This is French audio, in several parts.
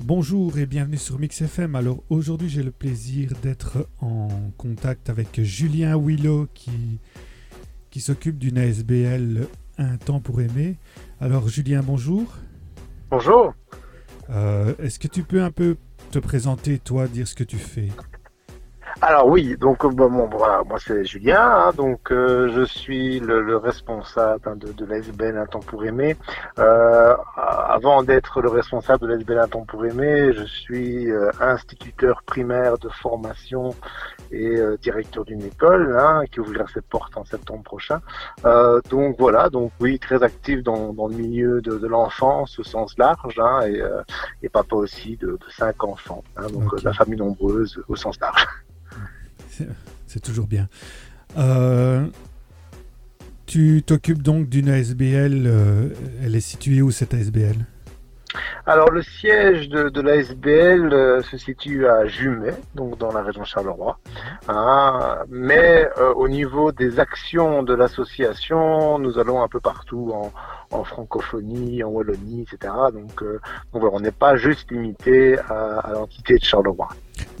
Bonjour et bienvenue sur Mix FM. Alors aujourd'hui j'ai le plaisir d'être en contact avec Julien Willow qui, qui s'occupe d'une ASBL Un temps pour aimer. Alors Julien, bonjour. Bonjour. Euh, est-ce que tu peux un peu te présenter, toi, dire ce que tu fais? Alors oui, donc euh, bon, voilà, moi c'est Julien, hein, donc euh, je suis le, responsable hein, de, de l'ASBL Un temps pour aimer. Euh, avant d'être le responsable de l'ASBL Un temps pour aimer, je suis instituteur primaire de formation et directeur d'une école hein, qui ouvrira ses portes en septembre prochain. donc voilà, donc oui, très actif dans, le milieu de, l'enfance au sens large et, et, papa aussi de, cinq enfants, donc la famille nombreuse au sens large. C'est toujours bien. Euh, tu t'occupes donc d'une ASBL. Euh, elle est située où cette ASBL alors le siège de, l'ASBL euh, se situe à Jumet, donc dans la région Charleroi. Hein. mais au niveau des actions de l'association, nous allons un peu partout en, en francophonie, en Wallonie, etc. Donc, euh, on n'est pas juste limité à, l'entité de Charleroi.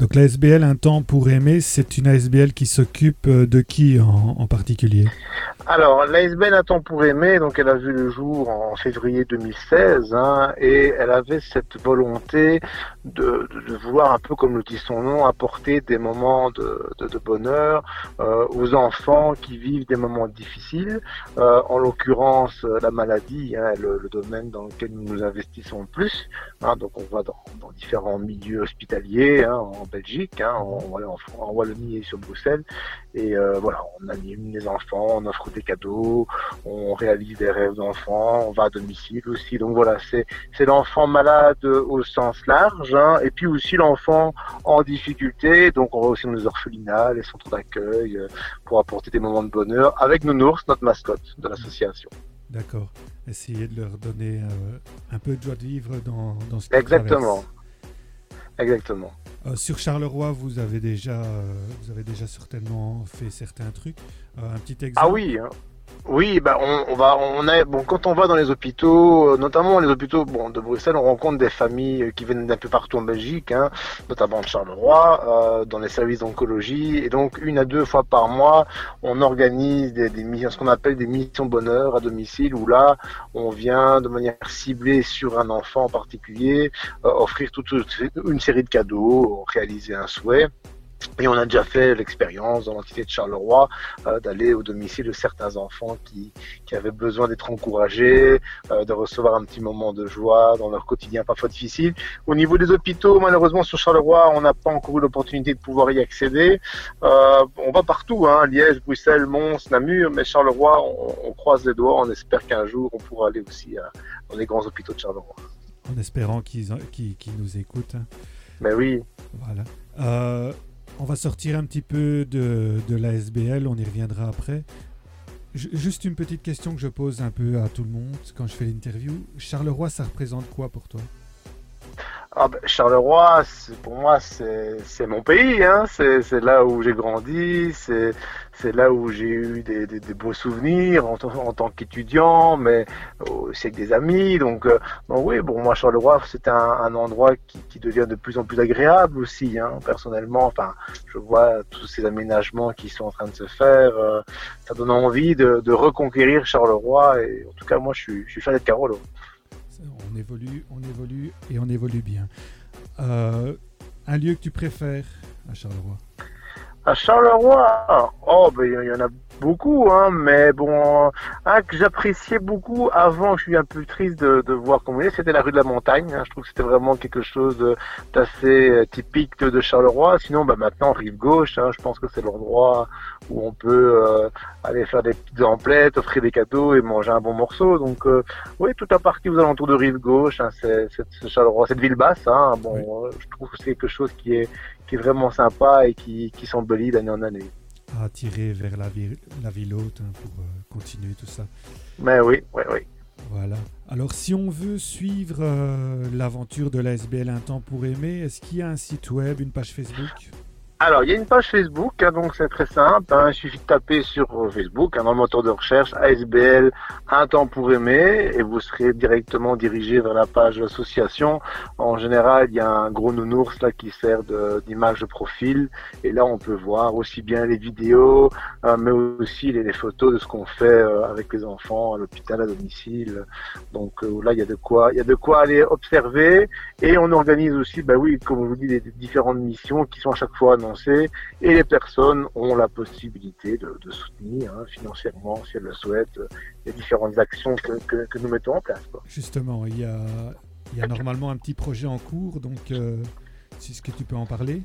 Donc l'ASBL Un temps pour aimer, c'est une ASBL qui s'occupe euh, de qui en, particulier? Alors l'ASBL Un temps pour aimer, donc elle a vu le jour en février 2016 hein, et elle avait cette volonté de, vouloir un peu comme le dit son nom, apporter des moments de, bonheur euh, aux enfants qui vivent des moments difficiles, en l'occurrence la maladie Hein, le, domaine dans lequel nous nous investissons le plus. Hein, donc on va dans, différents milieux hospitaliers, hein, en Belgique, en, en, Wallonie et sur Bruxelles. Et euh, voilà, on anime les enfants, on offre des cadeaux, on réalise des rêves d'enfants, on va à domicile aussi. Donc voilà, c'est l'enfant malade au sens large, et puis aussi l'enfant en difficulté. Donc on va aussi dans les orphelinats, les centres d'accueil, euh, pour apporter des moments de bonheur avec Nounours, notre mascotte de l'association. D'accord. Essayer de leur donner euh, un peu de joie de vivre dans, dans ce Exactement. Exactement. Euh, sur Charleroi, vous avez déjà, euh, vous avez déjà certainement fait certains trucs. un petit exemple. Ah oui. Hein. Oui, bah on, va, on est bon quand on va dans les hôpitaux, euh, notamment les hôpitaux bon de Bruxelles, on rencontre des familles euh, qui viennent d'un peu partout en Belgique, hein, notamment de Charleroi, euh, dans les services d'oncologie, et donc une à deux fois par mois, on organise des, des missions, ce qu'on appelle des missions bonheur à domicile, où là, on vient de manière ciblée sur un enfant en particulier, offrir toute une série de cadeaux, réaliser un souhait. Et on a déjà fait l'expérience dans l'entité de Charleroi euh, d'aller au domicile de certains enfants qui, qui avaient besoin d'être encouragés, euh, de recevoir un petit moment de joie dans leur quotidien parfois difficile. Au niveau des hôpitaux, malheureusement sur Charleroi, on n'a pas encore eu l'opportunité de pouvoir y accéder. Euh, on va partout, hein, Liège, Bruxelles, Mons, Namur, mais Charleroi, on, croise les doigts, on espère qu'un jour on pourra aller aussi dans les grands hôpitaux de Charleroi. En espérant qu'ils nous écoutent. Mais oui. Voilà. On va sortir un petit peu de, de l'ASBL, on y reviendra après. juste une petite question que je pose un peu à tout le monde quand je fais l'interview. Charleroi, ça représente quoi pour toi? Ah ben, Charleroi, pour moi, c'est mon pays. Hein. C'est là où j'ai grandi, c'est là où j'ai eu des, des, beaux souvenirs en, en tant qu'étudiant, mais aussi avec des amis. Donc, euh, oui, pour moi, Charleroi, c'est un, un, endroit qui, qui, devient de plus en plus agréable aussi. Hein. Personnellement, enfin, je vois tous ces aménagements qui sont en train de se faire. Euh, ça donne envie de, de, reconquérir Charleroi. Et en tout cas, moi, je suis, je suis fan d'être Carolo on évolue, on évolue et on évolue bien. Euh, un lieu que tu préfères à Charleroi? À Charleroi? Oh, ben y en a beaucoup, hein, mais bon, un que j'appréciais beaucoup avant, je suis un peu triste de, de voir comment il est, c'était la rue de la Montagne. Hein. je trouve que c'était vraiment quelque chose d'assez euh, typique de, Charleroi. Sinon, bah, maintenant, rive gauche, hein, je pense que c'est l'endroit où on peut euh, aller faire des petites emplettes, offrir des cadeaux et manger un bon morceau. Donc, euh, oui, toute la partie aux alentours de rive gauche, hein, c'est Charleroi, cette ville basse. Hein, bon, je trouve que c'est quelque chose qui est, qui est vraiment sympa et qui, qui s'embellit d'année en année à tirer vers la, ville, la ville haute hein, pour euh, continuer tout ça. Mais oui, oui, oui. Voilà. Alors, si on veut suivre euh, l'aventure de la SBL Un temps pour aimer, est-ce qu'il y a un site web, une page Facebook? Alors, il y a une page Facebook, hein, donc c'est très simple. Hein, il suffit de taper sur euh, Facebook, hein, dans le moteur de recherche, ASBL, un temps pour aimer, et vous serez directement dirigé vers la page association. En général, il y a un gros nounours là qui sert d'image de, profil, et là on peut voir aussi bien les vidéos, euh, mais aussi les, photos de ce qu'on fait euh, avec les enfants à l'hôpital, à domicile. Donc là, il y a de quoi, il y a de quoi aller observer, et on organise aussi, bah oui, comme on vous dit, des, des différentes missions qui sont à chaque fois et les personnes ont la possibilité de, soutenir hein, financièrement, si elles le souhaitent, les différentes actions que, nous mettons en place. Justement, il y, a, normalement un petit projet en cours, donc euh, est-ce que tu peux en parler?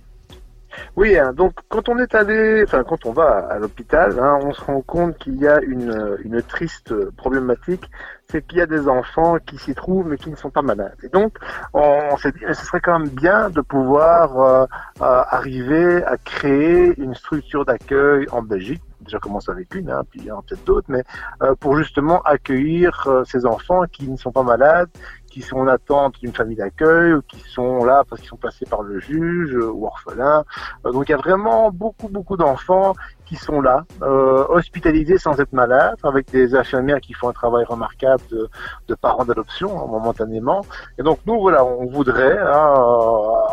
Oui, hein, donc quand on est allé, enfin quand on va à l'hôpital, hein, on se rend compte qu'il y a une, triste problématique, c'est qu'il y a des enfants qui s'y trouvent mais qui ne sont pas malades. Et donc on, s'est dit, ce serait quand même bien de pouvoir euh, euh, arriver à créer une structure d'accueil en Belgique déjà commence avec une, hein, puis il y en a peut-être d'autres, mais euh, pour justement accueillir ces enfants qui ne sont pas malades, qui sont en attente d'une famille d'accueil ou qui sont là parce qu'ils sont passés par le juge ou orphelins. Euh, donc il y a vraiment beaucoup beaucoup d'enfants qui sont là, euh, hospitalisés sans être malades, avec des infirmières qui font un travail remarquable de, parents d'adoption hein, momentanément. Et donc nous voilà, on voudrait hein,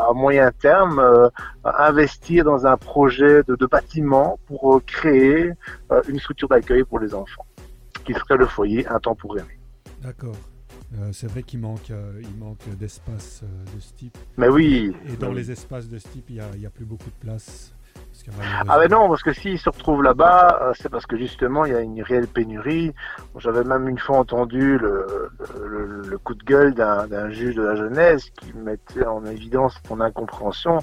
à moyen terme euh, investir dans un projet de, de bâtiment pour créer une structure d'accueil pour les enfants, qui serait le foyer un temps pour aimer. D'accord. Euh, c'est vrai qu'il manque, euh, il manque d'espace euh, de ce type. Mais oui. Et dans les espaces de ce type, il n'y a, a, plus beaucoup de place. Ah ben non, parce que s'ils se retrouvent là-bas, c'est parce que justement il y a une réelle pénurie. J'avais même une fois entendu le, le, le coup de gueule d'un juge de la jeunesse qui mettait en évidence son incompréhension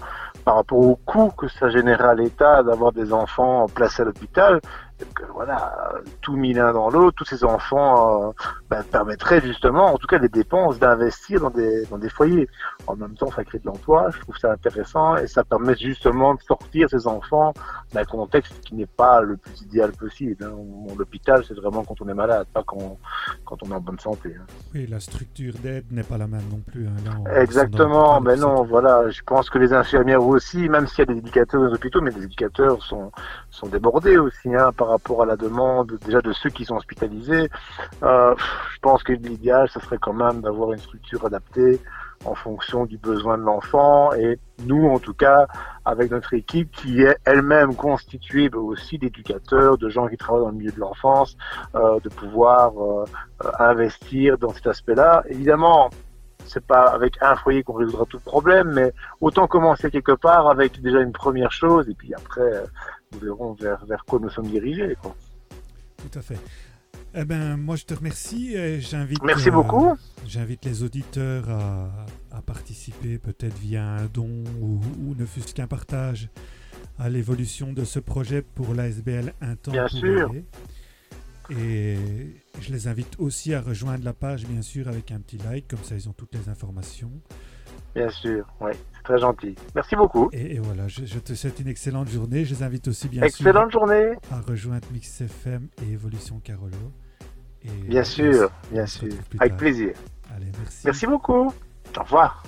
par rapport au coût que ça générait à l'État d'avoir des enfants placés à l'hôpital que voilà, tout mis l'un dans l'autre, tous ces enfants euh, ben, permettraient justement, en tout cas les dépenses, d'investir dans des, dans des foyers. En même temps, ça crée de l'emploi, je trouve ça intéressant et ça permet justement de sortir ces enfants d'un contexte qui n'est pas le plus idéal possible. Hein. L'hôpital, c'est vraiment quand on est malade, pas quand, quand on est en bonne santé. Hein. Oui, la structure d'aide n'est pas la même non plus. Hein. Exactement, mais non, voilà, je pense que les infirmières aussi, même s'il y a des éducateurs dans les hôpitaux, mais les éducateurs sont, sont débordés aussi hein, par rapport à la demande déjà de ceux qui sont hospitalisés. Euh, je pense que l'idéal, ce serait quand même d'avoir une structure adaptée en fonction du besoin de l'enfant et nous en tout cas avec notre équipe qui est elle-même constituée aussi d'éducateurs, de gens qui travaillent dans le milieu de l'enfance, euh, de pouvoir euh, investir dans cet aspect-là. Évidemment, c'est pas avec un foyer qu'on résoudra tout le problème, mais autant commencer quelque part avec déjà une première chose et puis après nous verrons vers, vers quoi nous sommes dirigés. Quoi. Tout à fait. Eh ben, moi, je te remercie. J'invite, Merci euh, beaucoup. J'invite les auditeurs à, à participer, peut-être via un don ou, ne fût-ce qu'un partage à l'évolution de ce projet pour l'ASBL Un temps Bien sûr. Et je les invite aussi à rejoindre la page, bien sûr, avec un petit like, comme ça ils ont toutes les informations. Bien sûr, oui, c'est très gentil. Merci beaucoup. Et, voilà, je, te souhaite une excellente journée. Je les invite aussi, bien excellente sûr, journée. à rejoindre Mix FM et Évolution Carolo. bien sûr, bien sûr. Avec plaisir. Allez, merci. Merci beaucoup. Au revoir.